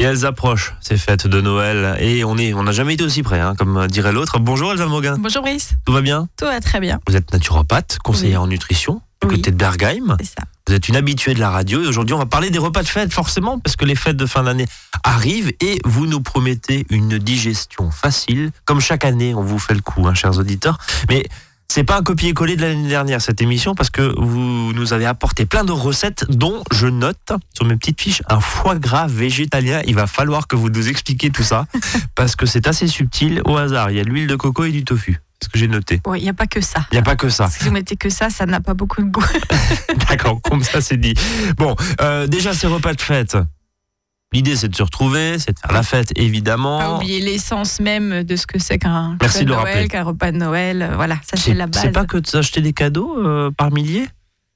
Et elles approchent, ces fêtes de Noël. Et on est, on n'a jamais été aussi près, hein, comme dirait l'autre. Bonjour Elsa Moguin. Bonjour Brice. Tout va bien Tout va très bien. Vous êtes naturopathe, conseillère en nutrition, du Oui. côté de Bergheim. C'est ça. Vous êtes une habituée de la radio et aujourd'hui on va parler des repas de fête forcément parce que les fêtes de fin d'année arrivent et vous nous promettez une digestion facile. Comme chaque année on vous fait le coup, hein, chers auditeurs. Mais c'est pas un copier-coller de l'année dernière cette émission parce que vous nous avez apporté plein de recettes dont je note sur mes petites fiches un foie gras végétalien. Il va falloir que vous nous expliquiez tout ça parce que c'est assez subtil au hasard. Il y a de l'huile de coco et du tofu. C'est ce que j'ai noté. Bon, il n'y a pas que ça. Il n'y a pas que ça. Si vous mettez que ça, ça n'a pas beaucoup de goût. D'accord, comme ça c'est dit. Bon, euh, déjà ces repas de fête. L'idée c'est de se retrouver, c'est de faire la fête Pas évidemment. oublier l'essence même de ce que c'est qu'un repas de de. Noël, qu'un repas de Noël. euh, Voilà, ça c'est la base. c'est pas que d'acheter des cadeaux euh, par milliers?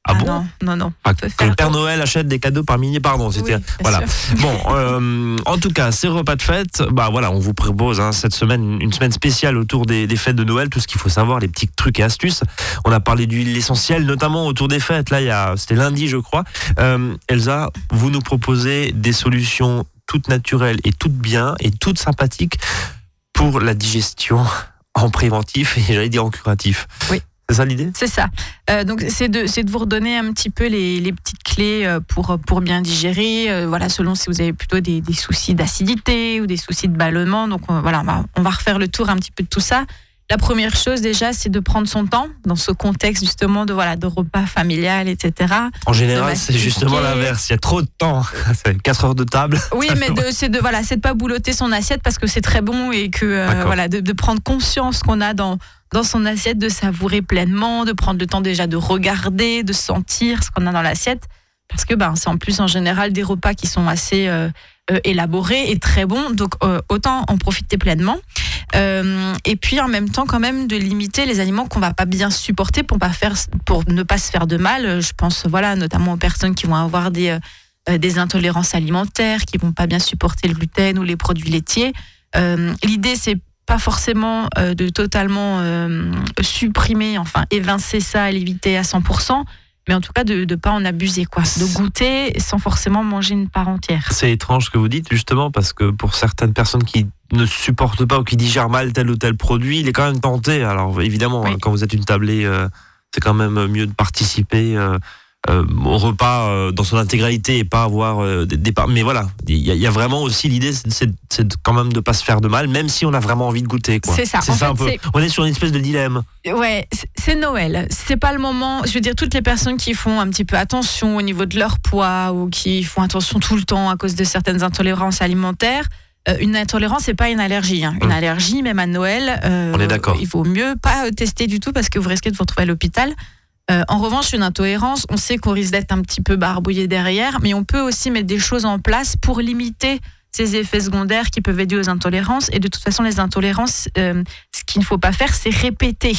Ah, bon Non, non, non. Ah, faire le Père. Noël achète des cadeaux par milliers, pardon. C'était Oui, voilà. sûr. Bon, euh, en tout cas, ces repas de fête, bah voilà, on vous propose hein, cette semaine une semaine spéciale autour des, des fêtes de Noël, tout ce qu'il faut savoir, les petits trucs et astuces. On a parlé d'huile essentielle, notamment autour des fêtes. Là, il y a, c'était lundi, je crois. Euh, Elsa, vous nous proposez des solutions toutes naturelles et toutes bien et toutes sympathiques pour la digestion en préventif et j'allais dire en curatif. Oui. C'est ça l'idée? C'est ça. Euh, donc c'est de, vous redonner un petit peu les, les petites clés euh, pour, pour bien digérer. euh, voilà, selon si vous avez plutôt des, des soucis d'acidité ou des soucis de ballonnement. Donc euh, voilà, on va, on va refaire le tour un petit peu de tout ça. La première chose déjà, c'est de prendre son temps dans ce contexte justement de voilà de repas familial, etc. En général, c'est justement l'inverse. Il y a trop de temps. C'est 4 heures de table. Oui, mais c'est de voilà, c'est de pas boulotter son assiette parce que c'est très bon et que euh, voilà, de, de prendre conscience qu'on a dans dans son assiette, de savourer pleinement, de prendre le temps déjà de regarder, de sentir ce qu'on a dans l'assiette, parce que ben c'est en plus en général des repas qui sont assez euh, euh, élaborés et très bons, donc euh, autant en profiter pleinement. Et puis en même temps quand même de limiter les aliments qu'on va pas bien supporter pour pas faire pour ne pas se faire de mal. Je pense voilà notamment aux personnes qui vont avoir des des intolérances alimentaires, qui vont pas bien supporter le gluten ou les produits laitiers. L'idée, c'est pas forcément euh, de totalement euh, supprimer, enfin évincer ça, l'éviter à 100%, mais en tout cas de ne pas en abuser, quoi. De goûter sans forcément manger une part entière. C'est étrange ce que vous dites, justement, parce que pour certaines personnes qui ne supportent pas ou qui digèrent mal tel ou tel produit, il est quand même tenté. Alors évidemment, Oui. hein, quand vous êtes une tablée, euh, c'est quand même mieux de participer au repas euh, dans son intégralité et pas avoir euh, des, par- Mais voilà, il y, a- il y a vraiment aussi l'idée, c'est- quand même de pas se faire de mal, même si on a vraiment envie de goûter. C'est ça. C'est ça fait, un peu. On est sur une espèce de dilemme. Ouais, c'est- Noël. C'est pas le moment. Je veux dire, toutes les personnes qui font un petit peu attention au niveau de leur poids ou qui font attention tout le temps à cause de certaines intolérances alimentaires. euh, une intolérance, c'est pas une allergie. hein. Une Mm. allergie, même à Noël, euh, On est d'accord. Il vaut mieux pas euh, tester du tout parce que vous risquez de vous retrouver à l'hôpital. Euh, en revanche, une intolérance, on sait qu'on risque d'être un petit peu barbouillé derrière, mais on peut aussi mettre des choses en place pour limiter ces effets secondaires qui peuvent aider aux intolérances. Et de toute façon, les intolérances, euh, ce qu'il ne faut pas faire, c'est répéter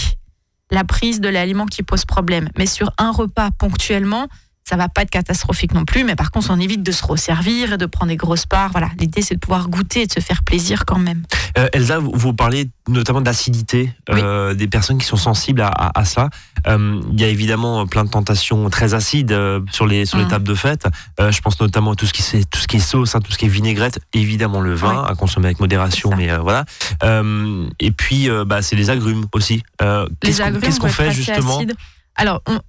la prise de l'aliment qui pose problème. Mais sur un repas ponctuellement, ça va pas être catastrophique non plus. Mais par contre, on évite de se resservir et de prendre des grosses parts. Voilà, l'idée c'est de pouvoir goûter et de se faire plaisir quand même. Euh, Elsa, vous, parlez notamment d'acidité, euh, des personnes qui sont sensibles à, à- à ça. Euh, Il y a évidemment plein de tentations très acides sur les sur les Mhm. tables de fête. Je pense notamment à tout ce qui c'est tout ce qui est sauce, hein, tout ce qui est vinaigrette, évidemment le vin Oui. à consommer avec modération, mais voilà. Et puis bah, c'est les agrumes aussi. Qu'est-ce les qu'on vont être fait justement acides. Alors, on,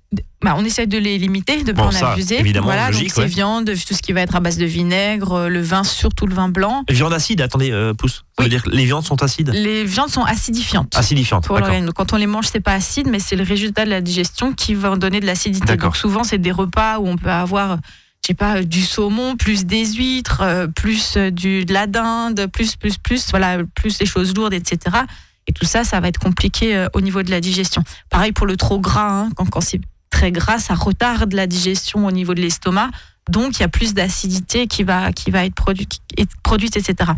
bah, on essaie de les limiter, de ne Bon, pas en ça, abuser. évidemment, voilà, logique, donc ces ouais. viandes, tout ce qui va être à base de vinaigre, euh, le vin, surtout le vin blanc. Viande acide, attendez, euh, pousse. Ça veut Oui. dire que les viandes sont acides Les viandes sont acidifiantes. Acidifiantes, d'accord. Quand on les mange, c'est pas acide, mais c'est le résultat de la digestion qui va donner de l'acidité. D'accord. Donc souvent, c'est des repas où on peut avoir, je sais pas, du saumon, plus des huîtres, euh, plus euh, du, de la dinde, plus, plus, plus, voilà, plus des choses lourdes, etc. Et tout ça, ça va être compliqué euh, au niveau de la digestion. Pareil pour le trop gras, hein, quand, c'est très gras, ça retarde la digestion au niveau de l'estomac. Donc, il y a plus d'acidité qui va, qui va être produite, etc.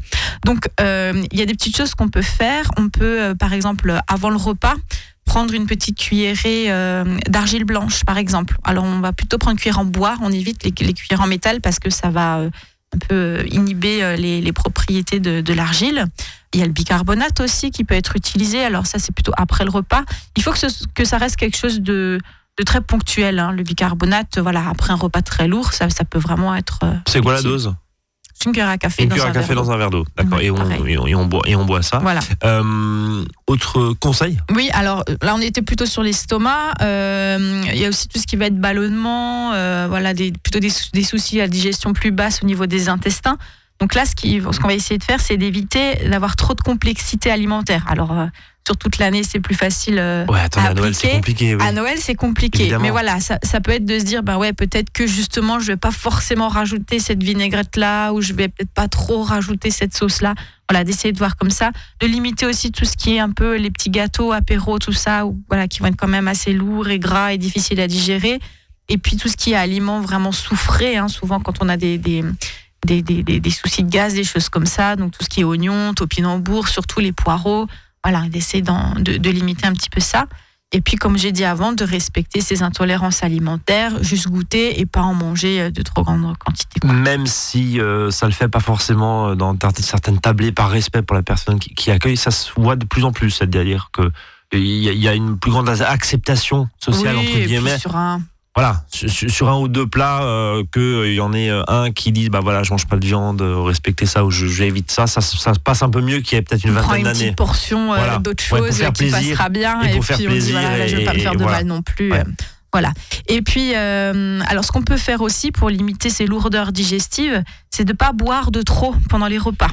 Donc, euh, il y a des petites choses qu'on peut faire. On peut, euh, par exemple, avant le repas, prendre une petite cuillerée d'argile blanche, par exemple. Alors, on va plutôt prendre une cuillère en bois. On évite les, les cuillères en métal parce que ça va euh, un peu euh, inhiber euh, les, les propriétés de, de l'argile. Il y a le bicarbonate aussi qui peut être utilisé. Alors, ça, c'est plutôt après le repas. Il faut que, ce- que ça reste quelque chose de, de très ponctuel. hein. Le bicarbonate, voilà, après un repas très lourd, ça, ça peut vraiment être. euh, C'est quoi la dose? Une cuillère à café, Une dans, cuillère un à café verre d'eau. dans un verre d'eau. D'accord. Et, on, pareil. et, on, et on boit, et on boit ça. Voilà. Euh, autre conseil? Oui, alors euh, là on était plutôt sur l'estomac. Euh, Il y a aussi tout ce qui va être ballonnement, euh, voilà, des, plutôt des, sou- des soucis à digestion plus basse au niveau des intestins. Donc là, ce qu'on va essayer de faire, c'est d'éviter d'avoir trop de complexité alimentaire. Alors sur toute l'année, c'est plus facile. euh, Ouais, attends, à à Noël, c'est compliqué. oui. À Noël, c'est compliqué. Évidemment. Mais voilà, ça, ça peut être de se dire, bah ouais, peut-être que justement, je vais pas forcément rajouter cette vinaigrette-là, ou je vais peut-être pas trop rajouter cette sauce-là. Voilà, d'essayer de voir comme ça. De limiter aussi tout ce qui est un peu les petits gâteaux, apéros, tout ça, ou, voilà, qui vont être quand même assez lourds et gras et difficiles à digérer. Et puis tout ce qui est aliments vraiment soufrés, hein, souvent quand on a des, des, des, des, des- des soucis de gaz, des choses comme ça. Donc tout ce qui est oignons, topinambour, surtout les poireaux. Voilà, d'essayer de, de limiter un petit peu ça. Et puis, comme j'ai dit avant, de respecter ses intolérances alimentaires, juste goûter et pas en manger euh, de trop grandes quantités. quoi. Même si euh, ça le fait pas forcément dans tar- certaines tablées par respect pour la personne qui, qui accueille, ça se voit de plus en plus, c'est-à-dire que il y, a- une plus grande acceptation sociale Oui, entre guillemets. sur un, Voilà, sur, un ou deux plats, euh, qu'il y en ait euh, un qui dise bah voilà, je mange pas de viande, euh, respectez ça ou je- j'évite ça, ça, ça se passe un peu mieux qu'il y a peut-être une vingtaine une d'années. petite portion euh, Voilà. d'autre Ouais, pour chose faire qui plaisir passera bien. et Et, puis on dit, voilà, là, je vais pas me faire de voilà. mal non plus. Ouais. euh, Voilà. Et puis, euh, alors, ce qu'on peut faire aussi pour limiter ces lourdeurs digestives, c'est de pas boire de trop pendant les repas.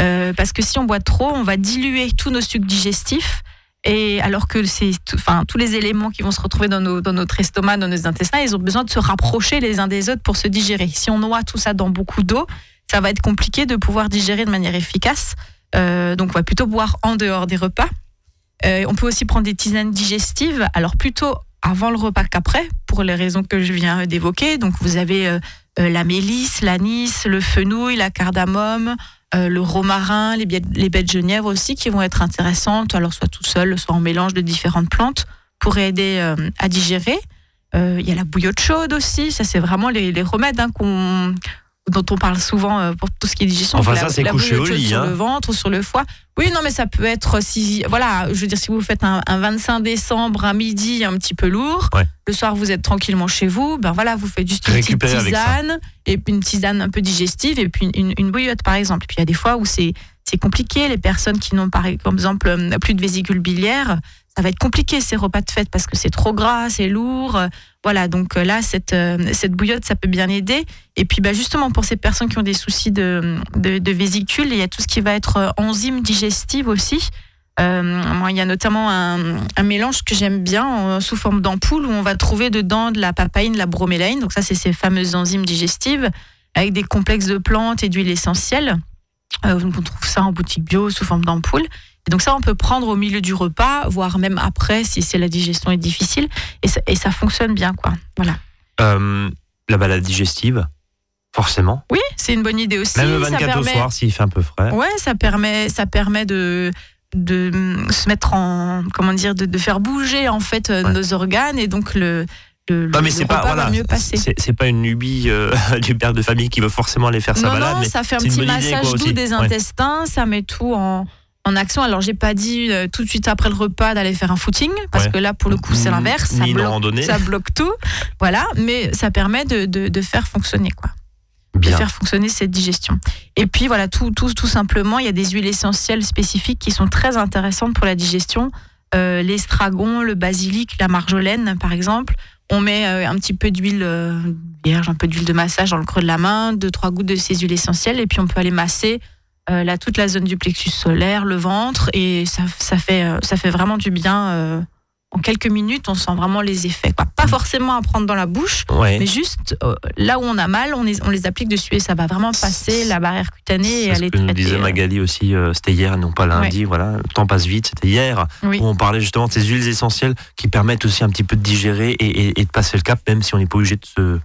Euh, parce que si on boit trop, on va diluer tous nos sucs digestifs. Et alors que c'est, enfin, tous les éléments qui vont se retrouver dans, notre estomac, dans nos intestins, ils ont besoin de se rapprocher les uns des autres pour se digérer. Si on noie tout ça dans beaucoup d'eau, ça va être compliqué de pouvoir digérer de manière efficace. Euh, donc, on va plutôt boire en dehors des repas. Euh, on peut aussi prendre des tisanes digestives. Alors, plutôt avant le repas qu'après, pour les raisons que je viens d'évoquer. Donc, vous avez euh, la mélisse, l'anis, le fenouil, la cardamome, euh, le romarin, les, les baies de aussi, qui vont être intéressantes, alors soit tout seul, soit en mélange de différentes plantes, pour aider euh, à digérer. Euh, Il y a la bouillotte chaude aussi, ça c'est vraiment les, les remèdes hein, qu'on dont on parle souvent euh, pour tout ce qui est digestion. Enfin, ça, c'est couché au lit, Sur hein. le ventre ou sur le foie. Oui, non, mais ça peut être si, voilà, je veux dire, si vous faites un, un 25 décembre à midi un petit peu lourd, Ouais. le soir vous êtes tranquillement chez vous, ben voilà, vous faites juste une petite tisane et puis une tisane un peu digestive et puis une, une bouillotte par exemple. Et puis il y a des fois où c'est compliqué, les personnes qui n'ont par exemple euh, plus de vésicule biliaire, ça va être compliqué ces repas de fête parce que c'est trop gras, c'est lourd. Voilà, donc euh, là, cette, euh, cette bouillotte, ça peut bien aider. Et puis bah, justement, pour ces personnes qui ont des soucis de, de, de il y a tout ce qui va être euh, enzymes digestives aussi. Moi, il y a notamment un, mélange que j'aime bien sous forme d'ampoule où on va trouver dedans de la papaïne, de la bromélaïne. Donc ça, c'est ces fameuses enzymes digestives avec des complexes de plantes et d'huiles essentielles. On trouve ça en boutique bio sous forme d'ampoule. Donc ça, on peut prendre au milieu du repas, voire même après si c'est la digestion est difficile. Et ça, et ça fonctionne bien, quoi. Voilà. Euh, la balade digestive, forcément. Oui, c'est une bonne idée aussi. Même le Ça 24 au permet- soir, s'il fait un peu frais. Ouais, ça permet, ça permet de de hum, se mettre en comment dire de, de faire bouger en fait euh, Ouais. nos organes et donc le le, Non, mais c'est pas, voilà, c'est pas une lubie euh, du père de famille qui veut forcément aller faire sa Non, balade. non, mais ça fait un petit idée, massage doux aussi. des Ouais. intestins, ça met tout en, en action. Alors, j'ai pas dit euh, tout de suite après le repas d'aller faire un footing, parce Ouais. que là, pour le coup, c'est l'inverse. Ça bloque, ça bloque tout. Voilà, mais ça permet de, de, de faire fonctionner, quoi. De faire fonctionner cette digestion. Et puis, voilà, tout, tout, tout simplement, il y a des huiles essentielles spécifiques qui sont très intéressantes pour la digestion. Euh, L'estragon, le basilic, la marjolaine, par exemple. On met euh, un petit peu d'huile vierge, un peu d'huile de massage dans le creux de la main, deux, trois gouttes de ces huiles essentielles, et puis on peut aller masser euh, là, toute la zone du plexus solaire, le ventre, et ça, ça, fait, euh, ça fait vraiment du bien. euh, en quelques minutes, on sent vraiment les effets. Quoi. Pas forcément à prendre dans la bouche, Ouais. mais juste euh, là où on a mal, on les, on les applique dessus et ça va vraiment passer la barrière cutanée et C'est ce aller que nous traiter. disait Magali aussi, c'était hier non pas lundi. Voilà, le temps passe vite, c'était hier. Oui. Où on parlait justement de ces huiles essentielles qui permettent aussi un petit peu de digérer et, et- et de passer le cap, même si on n'est pas obligé de se, de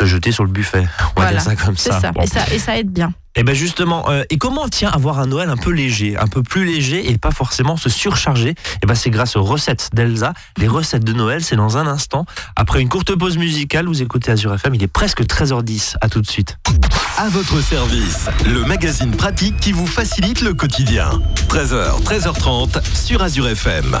se jeter sur le buffet. On va Voilà, dire ça comme ça. ça. Bon. Et ça. Et ça aide bien. Et ben justement, euh, et comment tiens avoir un Noël un peu léger, un peu plus léger et pas forcément se surcharger Et ben c'est grâce aux recettes d'Elsa. Les recettes de Noël, c'est dans un instant. Après une courte pause musicale, vous écoutez Azure FM. Il est presque 13h10. À tout de suite. À votre service, le magazine pratique qui vous facilite le quotidien. 13h, 13h30 sur Azure FM.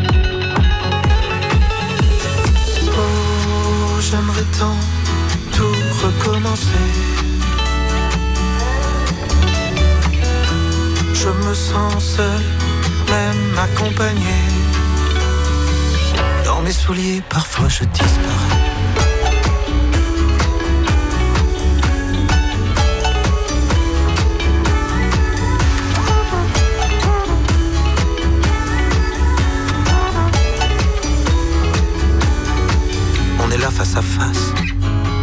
J'aimerais tant tout recommencer. Je me sens seul, même accompagné. Dans mes souliers, parfois je disparais.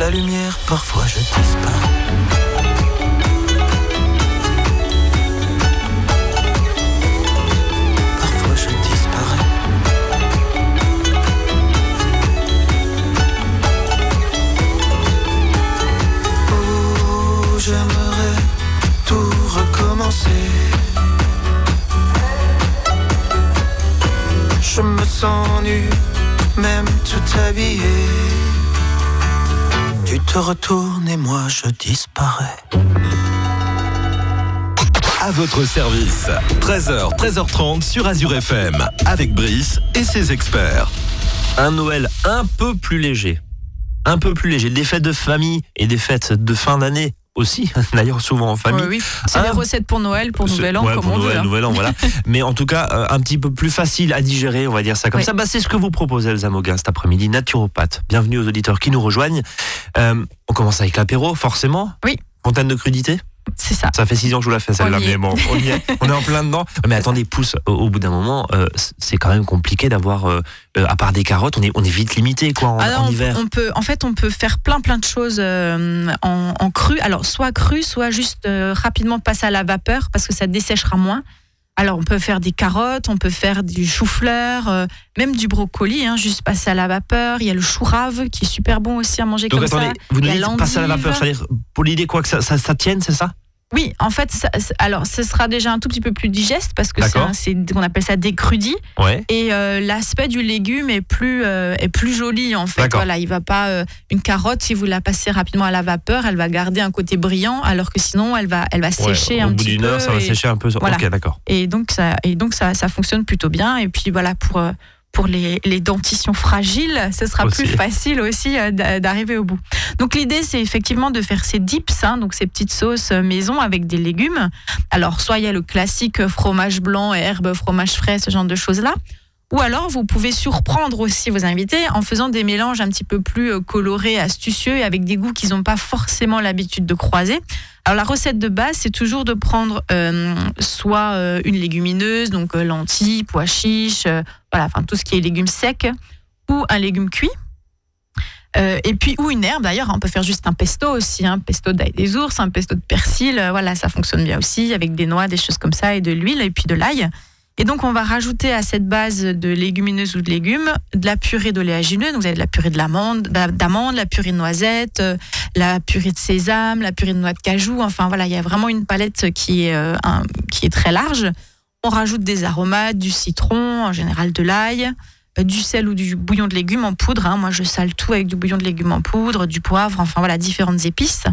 La lumière, parfois je disparais. Parfois je disparais. Oh, j'aimerais tout recommencer. Je me sens nu, même tout habillé. Te retournes et moi je disparais. À votre service, 13h, 13h30 sur Azure FM, avec Brice et ses experts. Un Noël un peu plus léger. Un peu plus léger. Des fêtes de famille et des fêtes de fin d'année aussi, d'ailleurs souvent en famille. Oui, oui. C'est les recettes pour Noël, pour Nouvel An, ouais, comme pour on Noël, veut. hein. Nouvel An, voilà. Mais en tout cas, euh, un petit peu plus facile à digérer, on va dire ça comme Oui. ça. Bah, c'est ce que vous proposez, Elsa Moguin, cet après-midi, naturopathe. Bienvenue aux auditeurs qui nous rejoignent. Euh, on commence avec l'apéro, forcément. Oui. Fontaine de crudité. C'est ça. Ça fait six ans que je vous la fais celle-là, mais bon, on y est. On est en plein dedans. Mais attendez, pousse, au, au bout d'un moment, euh, c'est quand même compliqué d'avoir, euh, euh, à part des carottes, on est, on est vite limité, quoi, en, Ah non, en on- hiver. on peut, en fait, on peut faire plein plein de choses euh, en, en cru. Alors, soit cru, soit juste rapidement passer à la vapeur parce que ça desséchera moins. Alors, on peut faire des carottes, on peut faire du chou-fleur, euh, même du brocoli, hein, juste passer à la vapeur. Il y a le chou rave qui est super bon aussi à manger Donc comme attendez, ça. vous nous dites passer à la vapeur, c'est-à-dire pour l'idée quoi que ça, ça, ça tienne, c'est ça? Oui, en fait, ça- alors ce sera déjà un tout petit peu plus digeste parce que c'est on appelle ça décrudit. Ouais. Et euh, l'aspect du légume est plus, euh, est plus joli en fait. Voilà, il va pas euh, une carotte si vous la passez rapidement à la vapeur, elle va garder un côté brillant, alors que sinon elle va, elle va sécher Ouais, un Au bout petit d'une peu. heure, ça va sécher un peu. voilà. Ok, d'accord. et donc ça, et donc ça, ça fonctionne plutôt bien. Et puis voilà pour euh, pour les, les dentitions fragiles, ce sera Aussi. plus facile aussi euh, d'a- d'arriver au bout. Donc l'idée, c'est effectivement de faire ces dips, hein, donc ces petites sauces euh, maison avec des légumes. Alors soit il y a le classique fromage blanc, herbe, fromage frais, ce genre de choses-là. Ou alors vous pouvez surprendre aussi vos invités en faisant des mélanges un petit peu plus euh, colorés, astucieux et avec des goûts qu'ils n'ont pas forcément l'habitude de croiser. Alors la recette de base, c'est toujours de prendre euh, soit euh, une légumineuse, donc lentilles, pois chiches, voilà, enfin tout ce qui est légumes secs, ou un légume cuit. Et puis ou une herbe d'ailleurs, on peut faire juste un pesto aussi, un pesto d'ail des ours, un pesto de persil, voilà, ça fonctionne bien aussi avec des noix, des choses comme ça et de l'huile et puis de l'ail. Et donc on va rajouter à cette base de légumineuses ou de légumes de la purée d'oléagineux, vous avez de la purée d'amande, la purée de noisettes, euh, la purée de sésame, la purée de noix de cajou, enfin voilà, il y a vraiment une palette qui est, euh, qui est très large. On rajoute des aromates, du citron, en général de l'ail, euh, du sel ou du bouillon de légumes en poudre. hein. Moi, je sale tout avec du bouillon de légumes en poudre, du poivre, enfin voilà, différentes épices.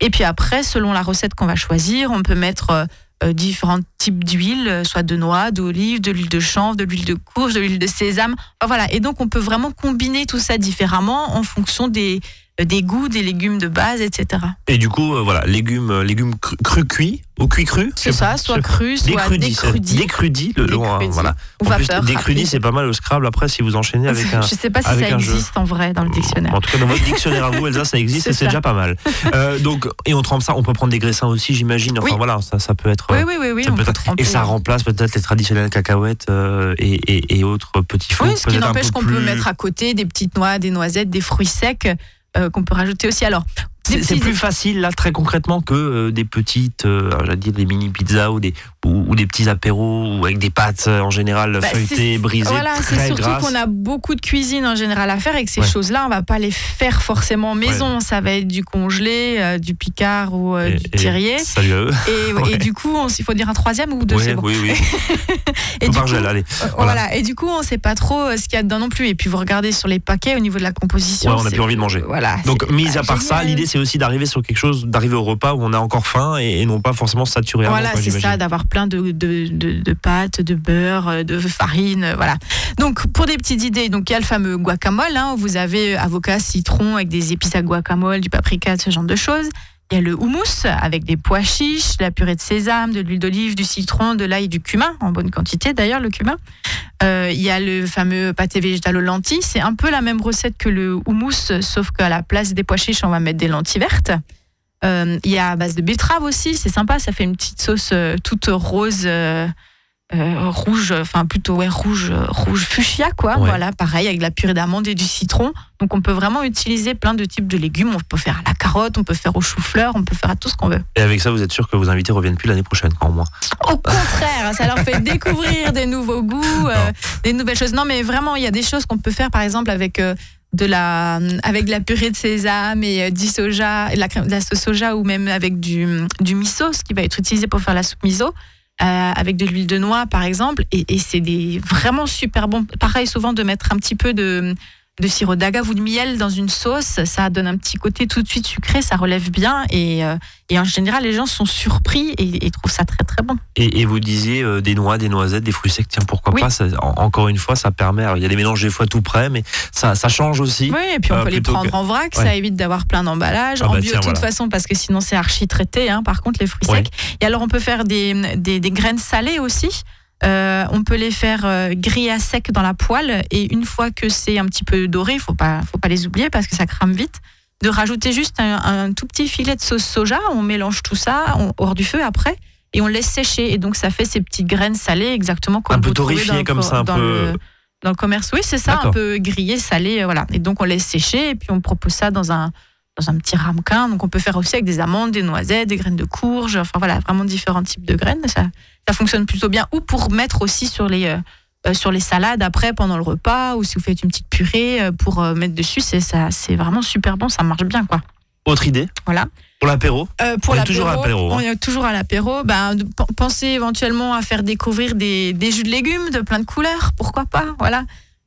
Et puis après, selon la recette qu'on va choisir, on peut mettre différents types d'huile, euh, soit de noix, d'olive, de l'huile de chanvre, de l'huile de courge, de l'huile de sésame. Voilà. Et donc, on peut vraiment combiner tout ça différemment en fonction des, euh, des goûts, des légumes de base, etc. Et du coup, euh, voilà, légumes, euh, légumes cru, cru cuits ou cuit cru C'est ça, soit je sais pas. cru, soit Décrudis, décrudis. le nom, hein, voilà. Ou En plus, décrudis, c'est pas mal au Scrabble après si vous enchaînez avec un. Je sais pas si ça jeu. existe en vrai dans le dictionnaire. En tout cas, dans votre dictionnaire à vous, Elsa, ça existe C'est et c'est déjà pas mal. Euh, donc, et on trempe ça, on peut prendre des graissins aussi, j'imagine. Enfin Oui. voilà, ça, ça peut être. Oui, oui, oui, oui. ça on peut peut être- tremper. et ça remplace peut-être les traditionnelles cacahuètes euh, et, et- et autres petits fruits. Oui, ce qui n'empêche qu'on peut mettre à côté des petites noix, des noisettes, des fruits secs qu'on peut rajouter aussi. Alors, C'est plus facile là très concrètement que euh, des petites, euh, j'allais dire des mini pizzas ou des ou, ou des petits apéros ou avec des pâtes euh, en général Bah, feuilletées, brisées, Voilà, c'est surtout qu'on a beaucoup de cuisine en général à faire et que ces Ouais. choses-là, on va pas les faire forcément maison. Ça va être du congelé, euh, du picard ou Et- du et- terrier. Salut à eux. Et, Ouais. et du coup, on- il faut dire un troisième ou deux, bon. Oui, oui. Et Tout du par coup, gel, allez. voilà. Et du coup, on sait pas trop ce qu'il y a dedans non plus. Et puis, vous regardez sur les paquets au niveau de la composition. Ouais, on a c'est- plus envie de manger. Voilà. Donc, c'est mis pas à part ça, l'idée c'est aussi d'arriver sur quelque chose, d'arriver au repas où on a encore faim et, et non pas forcément saturé. Voilà, c'est ça, d'avoir plein de, de, de, de pâtes, de beurre, euh, de farine, euh, voilà. Donc, pour des petites idées, donc il y a le fameux guacamole, hein, où vous avez euh, avocat, citron avec des épices à guacamole, du paprika, ce genre de choses. Il y a le houmous avec des pois chiches, la purée de sésame, de l'huile d'olive, du citron, de l'ail, du cumin, en bonne quantité d'ailleurs, le cumin. Euh, il y a le fameux pâté végétal aux lentilles. C'est un peu la même recette que le houmous, sauf qu'à la place des pois chiches, on va mettre des lentilles vertes. Euh, Il y a à base de betterave aussi, c'est sympa, ça fait une petite sauce euh, toute rose, euh, rouge, enfin plutôt ouais, rouge, rouge fuchsia quoi. Ouais. Voilà, pareil avec de la purée d'amande et du citron. Donc on peut vraiment utiliser plein de types de légumes. On peut faire à la carotte, on peut faire au chou-fleur, on peut faire à tout ce qu'on veut. Et avec ça, vous êtes sûr que vos invités reviennent plus l'année prochaine, au moins? Au contraire, ça leur fait découvrir des nouveaux goûts, euh, des nouvelles choses. Non, mais vraiment, il y a des choses qu'on peut faire, par exemple, avec euh, de la, avec de la purée de sésame et du soja, et de la, crème, de la sauce soja, ou même avec du, du miso, ce qui va être utilisé pour faire la soupe miso. Euh, avec de l'huile de noix par exemple et, et c'est des vraiment super bon pareil souvent de mettre un petit peu de de sirop d'agave ou de miel dans une sauce, ça donne un petit côté tout de suite sucré, ça relève bien et, euh, et en général les gens sont surpris et, et trouvent ça très très bon. Et, et vous disiez euh, des noix, des noisettes, des fruits secs. Tiens, pourquoi Oui. pas ça- en- Encore une fois, ça permet. alors, il y a des mélanges des fois tout prêts, mais ça, ça change aussi. Oui, et puis on Euh, peut les prendre que- en vrac, Ouais. ça évite d'avoir plein d'emballages. Ah en bah bio de toute voilà. façon, parce que sinon c'est archi traité, hein, par contre, les fruits Ouais. secs. Et alors on peut faire des, des, des graines salées aussi. Euh, on peut les faire euh, griller à sec dans la poêle. Et une fois que c'est un petit peu doré, il faut pas, faut pas les oublier parce que ça crame vite, de rajouter juste un, un tout petit filet de sauce soja. On mélange tout ça on- hors du feu après. Et on laisse sécher. Et donc ça fait ces petites graines salées exactement comme Un peu le comme co- ça, un dans peu- le- dans le commerce, oui, c'est ça, un peu grillé, salé, voilà. Et donc on laisse sécher. Et puis on propose ça dans un dans un petit ramequin. Donc on peut faire aussi avec des amandes, des noisettes, des graines de courge, enfin voilà, vraiment différents types de graines. Ça, ça fonctionne plutôt bien. Ou pour mettre aussi sur les euh, euh, sur les salades après pendant le repas, ou si vous faites une petite purée euh, pour euh, mettre dessus, c'est ça, c'est vraiment super bon, ça marche bien quoi. Autre idée Voilà. Pour l'apéro pour On est toujours à l'apéro, hein. On est toujours à l'apéro. Ben, pensez éventuellement à faire découvrir des, des jus de légumes de plein de couleurs, pourquoi pas, voilà.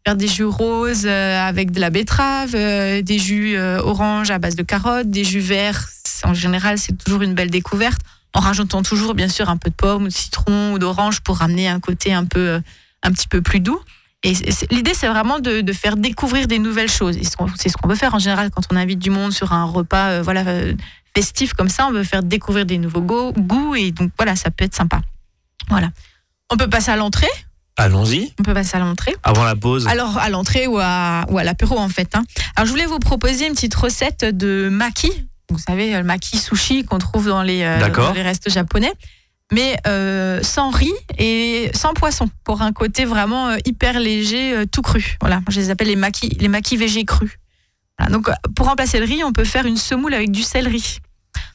Faire des jus roses euh, avec de la betterave, euh, des jus euh, orange à base de carottes, des jus verts. En général, c'est toujours une belle découverte. En rajoutant toujours, bien sûr, un peu de pomme ou de citron ou d'orange pour ramener un côté un peu, un petit peu plus doux. Et l'idée, c'est vraiment de, faire découvrir des nouvelles choses. C'est ce qu'on- veut faire en général quand on invite du monde sur un repas, voilà. festif comme ça, on veut faire découvrir des nouveaux go- goûts et donc voilà, ça peut être sympa. Voilà. On peut passer à l'entrée. Allons-y. On peut passer à l'entrée. Avant la pause. Alors à l'entrée ou à, ou à l'apéro en fait. hein. Alors je voulais vous proposer une petite recette de maki. Vous savez, le maki sushi qu'on trouve dans les, euh, D'accord. dans les restos japonais. Mais euh, sans riz et sans poisson, pour un côté vraiment euh, hyper léger, euh, tout cru. Voilà, je les appelle les maki, les maki végé crus. Voilà, donc pour remplacer le riz, on peut faire une semoule avec du céleri.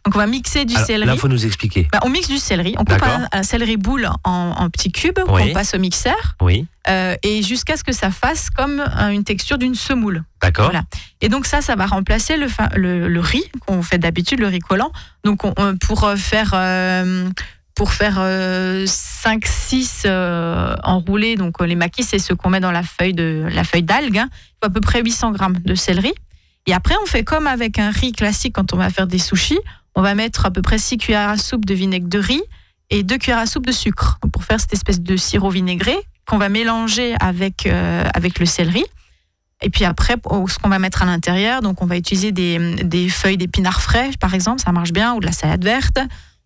Donc on va mixer du Alors, céleri. là, faut nous expliquer. Bah, on mixe du céleri, on coupe un, un céleri boule en, en petits cubes, Oui. qu'on passe au mixeur, Oui. euh, et jusqu'à ce que ça fasse comme euh, une texture d'une semoule. D'accord. Voilà. Et donc ça, ça va remplacer le, fa- le, le riz qu'on fait d'habitude, le riz collant. Donc on- on- pour euh, faire euh, pour faire 5-6 enroulés. Donc les maquis, c'est ce qu'on met dans la feuille de la feuille d'algue. Hein. Il faut à peu près 800 grammes de céleri. Et après, on fait comme avec un riz classique quand on va faire des sushis. On va mettre à peu près 6 cuillères à soupe de vinaigre de riz et 2 cuillères à soupe de sucre pour faire cette espèce de sirop vinaigré qu'on va mélanger avec, avec le céleri. Et puis après, ce qu'on va mettre à l'intérieur, donc on va utiliser des, des feuilles d'épinards frais, par exemple, ça marche bien, ou de la salade verte.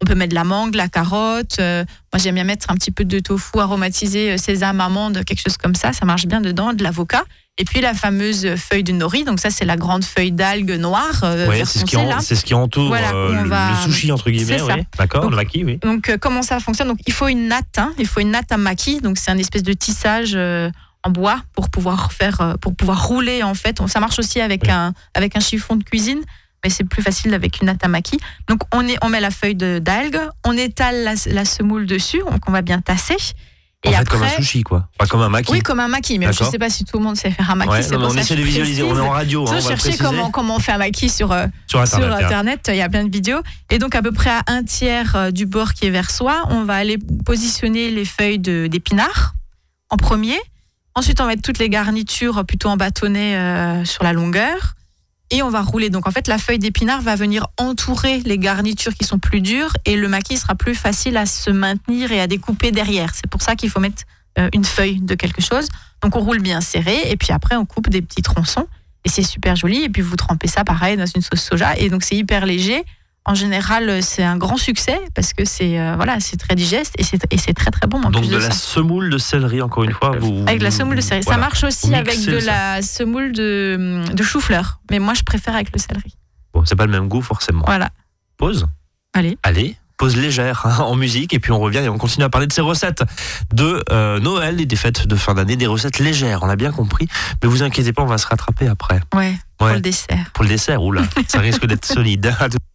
On peut mettre de la mangue, de la carotte. Euh, moi, j'aime bien mettre un petit peu de tofu aromatisé, euh, sésame, amande, quelque chose comme ça. Ça marche bien dedans, de l'avocat. Et puis la fameuse feuille de nori. Donc ça, c'est la grande feuille d'algue noire. Euh, oui, c'est ce, ce, qui entoure euh, le, sushi entre guillemets. D'accord, le maquis, oui. Donc comment ça fonctionne? Donc il faut une natte. Hein. il faut une natte à maquis. Donc c'est un espèce de tissage en bois pour pouvoir faire, euh, pour pouvoir rouler en fait. Ça marche aussi avec un avec un chiffon de cuisine, mais c'est plus facile avec une atamaki. Donc on est, on met la feuille d'algue, on étale la, semoule dessus, donc on va bien tasser. Et en fait, comme un sushi, quoi. Pas comme un maki. Oui, comme un maki, mais je ne sais pas si tout le monde sait faire un maki. on essaie de visualiser, on est en radio. Hein, chercher comment, comment on fait un maki sur, euh, sur, Internet, il y a plein de vidéos. Et donc, à peu près à un tiers euh, du bord qui est vers soi, on va aller positionner les feuilles d'épinards en premier. Ensuite, on va mettre toutes les garnitures plutôt en bâtonnet euh, sur la longueur. Et on va rouler. Donc en fait, la feuille d'épinard va venir entourer les garnitures qui sont plus dures et le maquis sera plus facile à se maintenir et à découper derrière. C'est pour ça qu'il faut mettre euh, une feuille de quelque chose. Donc on roule bien serré et puis après on coupe des petits tronçons et c'est super joli. Et puis vous trempez ça pareil dans une sauce soja et donc c'est hyper léger en général, c'est un grand succès parce que c'est euh, voilà, c'est très digeste et c'est très très bon. Donc de, la semoule de céleri, encore une fois, vous, avec de la semoule de céleri. Ça marche aussi avec de la semoule de, de chou-fleur, mais moi je préfère avec le céleri. Bon, c'est pas le même goût forcément. Voilà. Pause. Allez. Allez. Pause légère hein, en musique et puis on revient et on continue à parler de ces recettes de euh, Noël et des fêtes de fin d'année, des recettes légères, on l'a bien compris. Mais vous inquiétez pas, on va se rattraper après. Ouais, pour le dessert. Pour le dessert, oula, ça risque d'être solide.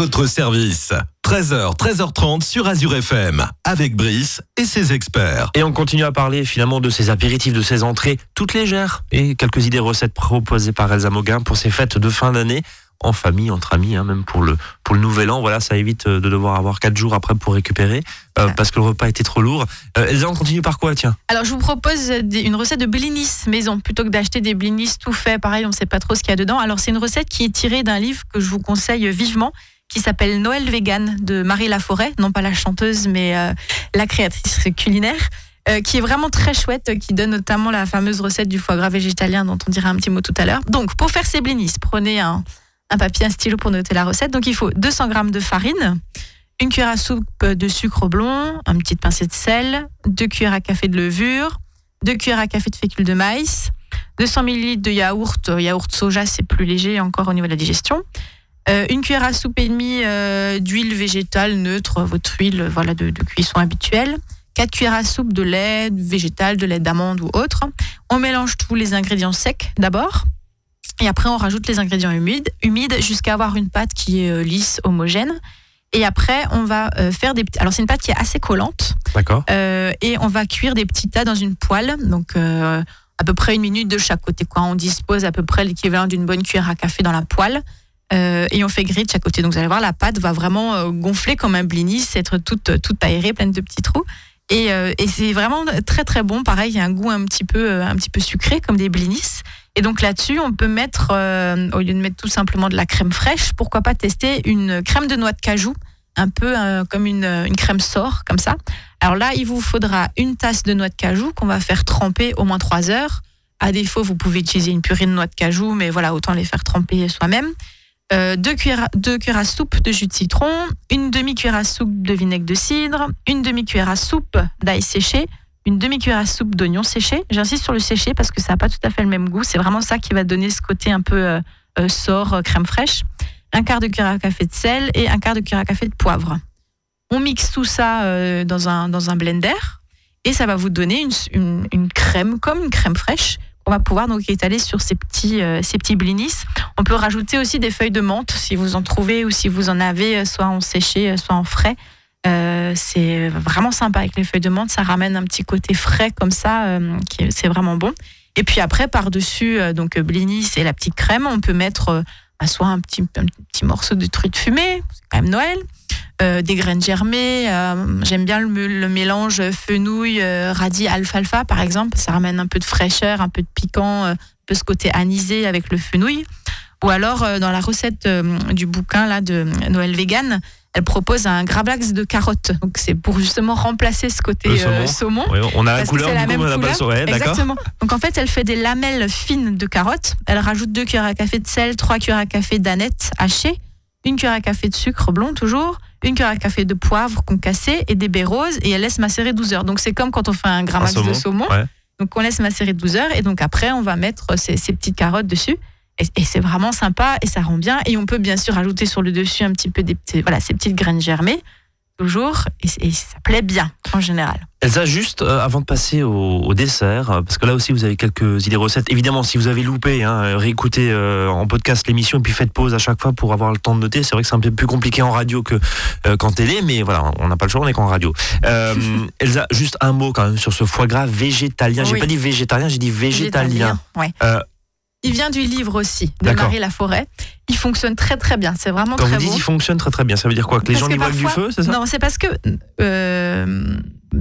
votre service. 13h, 13h30 sur Azure FM, avec Brice et ses experts. Et on continue à parler finalement de ces apéritifs, de ces entrées toutes légères et quelques idées recettes proposées par Elsa Moguin pour ces fêtes de fin d'année en famille, entre amis, hein, même pour le, pour le nouvel an. Voilà, ça évite euh, de devoir avoir quatre jours après pour récupérer euh, parce que le repas était trop lourd. Euh, Elsa, on continue par quoi, tiens? Alors, je vous propose des- une recette de blinis maison plutôt que d'acheter des blinis tout faits. Pareil, on ne sait pas trop ce qu'il y a dedans. Alors, c'est une recette qui est tirée d'un livre que je vous conseille vivement qui s'appelle Noël vegan de Marie Laforêt, non pas la chanteuse, mais euh, la créatrice culinaire. euh, qui est vraiment très chouette, euh, qui donne notamment la fameuse recette du foie gras végétalien dont on dira un petit mot tout à l'heure. Donc, pour faire ces blinis, prenez un, un papier, un stylo pour noter la recette. Donc, il faut 200 g de farine, une cuillère à soupe de sucre blond, une petite pincée de sel, deux cuillères à café de levure, deux cuillères à café de fécule de maïs, 200 ml de yaourt, yaourt soja, c'est plus léger encore au niveau de la digestion. Euh, une cuillère à soupe et demie euh, d'huile végétale neutre, votre huile voilà, de, de cuisson habituelle. 4 cuillères à soupe de lait végétal, de lait d'amande ou autre. On mélange tous les ingrédients secs d'abord. Et après, on rajoute les ingrédients humides, humides jusqu'à avoir une pâte qui est euh, lisse, homogène. Et après, on va euh, faire des petits... Alors, c'est une pâte qui est assez collante. D'accord Euh, et on va cuire des petits tas dans une poêle, donc euh, à peu près une minute de chaque côté. Quoi. On dispose à peu près l'équivalent d'une bonne cuillère à café dans la poêle. Euh, et on fait de chaque côté. Donc vous allez voir, la pâte va vraiment euh, gonfler comme un blinis, être toute, toute aérée, pleine de petits trous. Et, euh, et c'est vraiment très très bon. Pareil, il y a un goût un petit peu, euh, un petit peu sucré, comme des blinis. Et donc là-dessus, on peut mettre, euh, au lieu de mettre tout simplement de la crème fraîche, pourquoi pas tester une crème de noix de cajou, un peu euh, comme une, une crème sort, comme ça. Alors là, il vous faudra une tasse de noix de cajou qu'on va faire tremper au moins 3 heures. À défaut, vous pouvez utiliser une purée de noix de cajou, mais voilà, autant les faire tremper soi-même. Euh, deux, cuillères, à soupe de jus de citron, une demi-cuillère à soupe de vinaigre de cidre, une demi-cuillère à soupe d'ail séché, une demi-cuillère à soupe d'oignon séché. J'insiste sur le séché parce que ça n'a pas tout à fait le même goût. C'est vraiment ça qui va donner ce côté un peu euh, euh, sort, euh, crème fraîche. Un quart de cuillère à café de sel et un quart de cuillère à café de poivre. On mixe tout ça dans, un, dans un blender et ça va vous donner une crème comme une crème fraîche qu'on va pouvoir donc étaler sur ces petits, euh, ces petits blinis. On peut rajouter aussi des feuilles de menthe si vous en trouvez ou si vous en avez, euh, soit en séché, euh, soit en frais. C'est vraiment sympa avec les feuilles de menthe, ça ramène un petit côté frais comme ça, c'est vraiment bon. Et puis après, par-dessus, donc blinis et la petite crème, on peut mettre bah, soit un petit, un petit morceau de truite fumée, c'est quand même Noël, euh, des graines germées. euh, J'aime bien le, mélange fenouil, euh, radis, alfalfa, par exemple. Ça ramène un peu de fraîcheur, un peu de piquant, un peu ce côté anisé avec le fenouil. Ou alors, dans la recette du bouquin là, de Noël Vegan, elle propose un gravlax de carottes. Donc, c'est pour justement remplacer ce côté euh, saumon. Oui, on a la couleur c'est la du coup, même couleur. Exactement. Donc en fait, elle fait des lamelles fines de carottes. Elle rajoute deux cuillères à café de sel, trois cuillères à café d'aneth hachée, une cuillère à café de sucre blond toujours, une cuillère à café de poivre concassé et des baies roses et elle laisse macérer 12 heures. Donc c'est comme quand on fait un saumon, de saumon. ouais. Donc on laisse macérer 12 heures et donc après on va mettre ces, ces petites carottes dessus. Et, et c'est vraiment sympa et ça rend bien. Et on peut bien sûr ajouter sur le dessus un petit peu des petits, voilà, ces petites graines germées, toujours. Et, et ça plaît bien en général. Elsa, juste euh, avant de passer au, au dessert, euh, parce que là aussi vous avez quelques idées recettes. Évidemment, si vous avez loupé, hein, euh, réécoutez euh, en podcast l'émission et puis faites pause à chaque fois pour avoir le temps de noter. C'est vrai que c'est un peu plus compliqué en radio que euh, qu'en télé, mais voilà, on n'a pas le choix, on est qu'en radio. Elsa, juste un mot quand même sur ce foie gras végétalien. J'ai Oui. pas dit végétarien, j'ai dit végétalien. Ouais. Il vient du livre aussi de. Marie Laforêt. Il fonctionne très très bien. C'est vraiment Quand très vous dites il fonctionne très très bien, ça veut dire quoi Que les Parce gens y voient du feu, c'est ça Non, c'est parce que euh,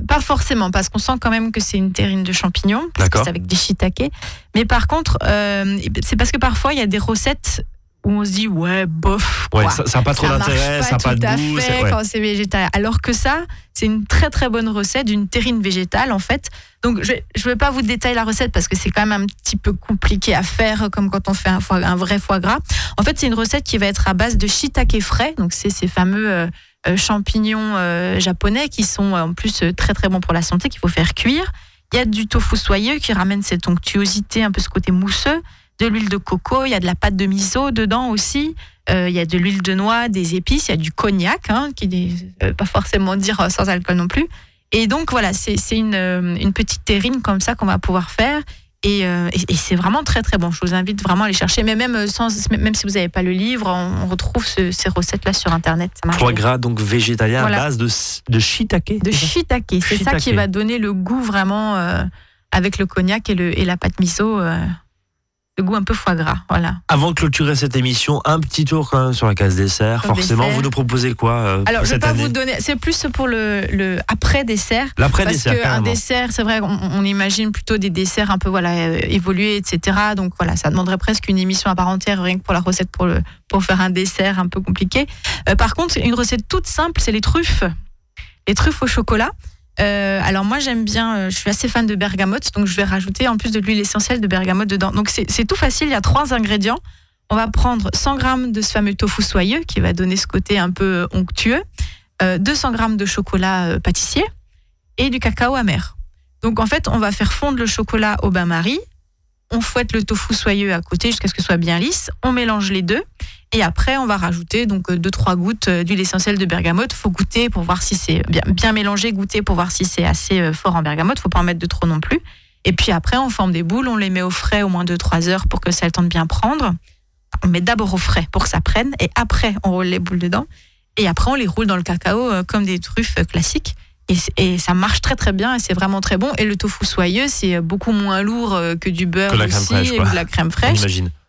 pas forcément, parce qu'on sent quand même que c'est une terrine de champignons, parce que c'est avec des shiitake. Mais par contre, euh, c'est parce que parfois il y a des recettes où on se dit ouais bof. Ouais, ça n'a pas trop d'intérêt, ça n'a pas tout de goût. c'est- fait ouais. quand c'est végétarien. Alors que ça, c'est une très très bonne recette d'une terrine végétale en fait. Donc je ne vais pas vous détailler la recette parce que c'est quand même un petit peu compliqué à faire comme quand on fait un, vrai foie gras. En fait, c'est une recette qui va être à base de shiitake frais. Donc c'est ces fameux euh, euh, champignons euh, japonais qui sont en plus très très bons pour la santé qu'il faut faire cuire. Il y a du tofu soyeux qui ramène cette onctuosité, un peu ce côté mousseux, de l'huile de coco, il y a de la pâte de miso dedans aussi. Euh, il y a de l'huile de noix, des épices, il y a du cognac, hein, qui ne veut pas forcément dire euh, sans alcool non plus. Et donc voilà, c'est une, euh, une petite terrine comme ça qu'on va pouvoir faire. Et, euh, et- et c'est vraiment très très bon. Je vous invite vraiment à aller chercher. Mais même, euh, sans, même si vous n'avez pas le livre, on, on retrouve ce- ces recettes-là sur Internet. Foie gras donc végétalien Voilà. à base de, de shiitake. De shiitake. C'est ça qui va donner le goût vraiment euh, avec le cognac et, le, et la pâte miso. Le goût un peu foie gras. Voilà. Avant de clôturer cette émission, un petit tour quand même sur la case dessert. Sur Forcément, dessert. vous nous proposez quoi euh, Alors, je vais pas année vous donner. C'est plus pour le, le après dessert. Parce L'après-dessert, qu'un carrément. dessert, c'est vrai, on, on imagine plutôt des desserts un peu voilà euh, évolués, etc. Donc voilà, ça demanderait presque une émission à part entière rien que pour la recette pour le pour faire un dessert un peu compliqué. Euh, par contre, une recette toute simple, c'est les truffes, les truffes au chocolat. Euh, alors moi j'aime bien, euh, je suis assez fan de bergamote, donc je vais rajouter en plus de l'huile essentielle de bergamote dedans. Donc c'est tout facile, il y a trois ingrédients. On va prendre 100 grammes de ce fameux tofu soyeux qui va donner ce côté un peu onctueux, euh, 200 grammes de chocolat pâtissier et du cacao amer. Donc en fait, on va faire fondre le chocolat au bain-marie, on fouette le tofu soyeux à côté jusqu'à ce que ce soit bien lisse, on mélange les deux et après on va rajouter donc 2-3 gouttes euh, d'huile essentielle de bergamote. Faut goûter pour voir si c'est bien, bien mélangé, goûter pour voir si c'est assez euh, fort en bergamote. Faut pas en mettre de trop non plus. Et puis après, on forme des boules, on les met au frais au moins 2-3 heures pour que ça ait le temps de bien prendre. On met d'abord au frais pour que ça prenne et après on roule les boules dedans. Et après on les roule dans le cacao euh, comme des truffes euh, classiques. Et, ça marche très très bien et c'est vraiment très bon. Et le tofu soyeux, c'est beaucoup moins lourd euh, que du beurre Que la crème aussi fraîche, et de la crème fraîche.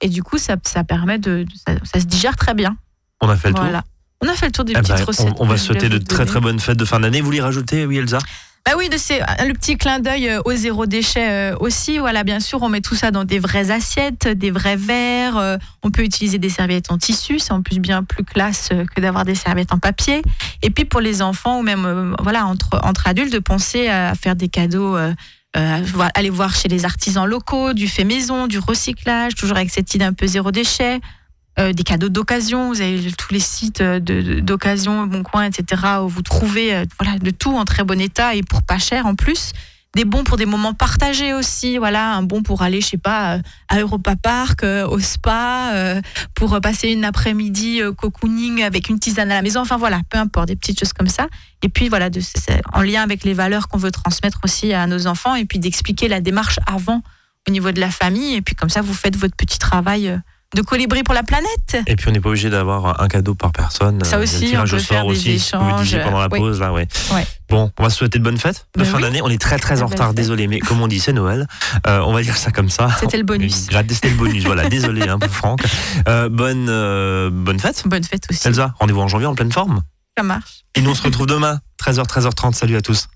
Et du coup, ça, ça permet de, ça, ça se digère très bien. On a fait le tour. Voilà. On a fait le tour des Eh petites ben, recettes. on, on va souhaiter de très très bonnes fêtes de fin d'année. Vous voulez rajouter, oui Elsa? Bah oui, de ces- le petit clin d'œil euh, au zéro déchet euh, aussi. Voilà, bien sûr, on met tout ça dans des vraies assiettes, des vrais verres. euh, on peut utiliser des serviettes en tissu, c'est en plus bien plus classe euh, que d'avoir des serviettes en papier. Et puis pour les enfants ou même euh, voilà entre entre adultes, de penser à faire des cadeaux. euh, euh, aller voir chez les artisans locaux, du fait maison, du recyclage, toujours avec cette idée un peu zéro déchet. Euh, des cadeaux d'occasion, vous avez tous les sites euh, d'occasion, Bon Coin, etc., où vous trouvez euh, voilà, de tout en très bon état et pour pas cher en plus. Des bons pour des moments partagés aussi, voilà, un bon pour aller, je sais pas, à Europa Park, au spa, pour passer une après-midi cocooning avec une tisane à la maison, enfin voilà, peu importe, des petites choses comme ça. Et puis voilà, en lien avec les valeurs qu'on veut transmettre aussi à nos enfants, et puis d'expliquer la démarche avant au niveau de la famille, et puis comme ça, vous faites votre petit travail de colibri pour la planète. Et puis on n'est pas obligé d'avoir un cadeau par personne. Ça aussi, le tirage on au peut sort faire des aussi, ce que Vous échanges, disiez pendant la oui. pause là, ouais. Ouais. Bon, on va se souhaiter de bonnes fêtes de Ben fin oui. d'année. On est très très en retard, fête. désolé, mais comme on dit, c'est Noël. Euh, on va dire ça comme ça. C'était le bonus. C'était le bonus, voilà. Désolé, hein, pour Franck. Euh, bonne euh, bonne fête, Bonne fête aussi. Elsa. Rendez-vous en janvier en pleine forme. Ça marche. Et nous on se retrouve demain, 13h, 13h30. Salut à tous.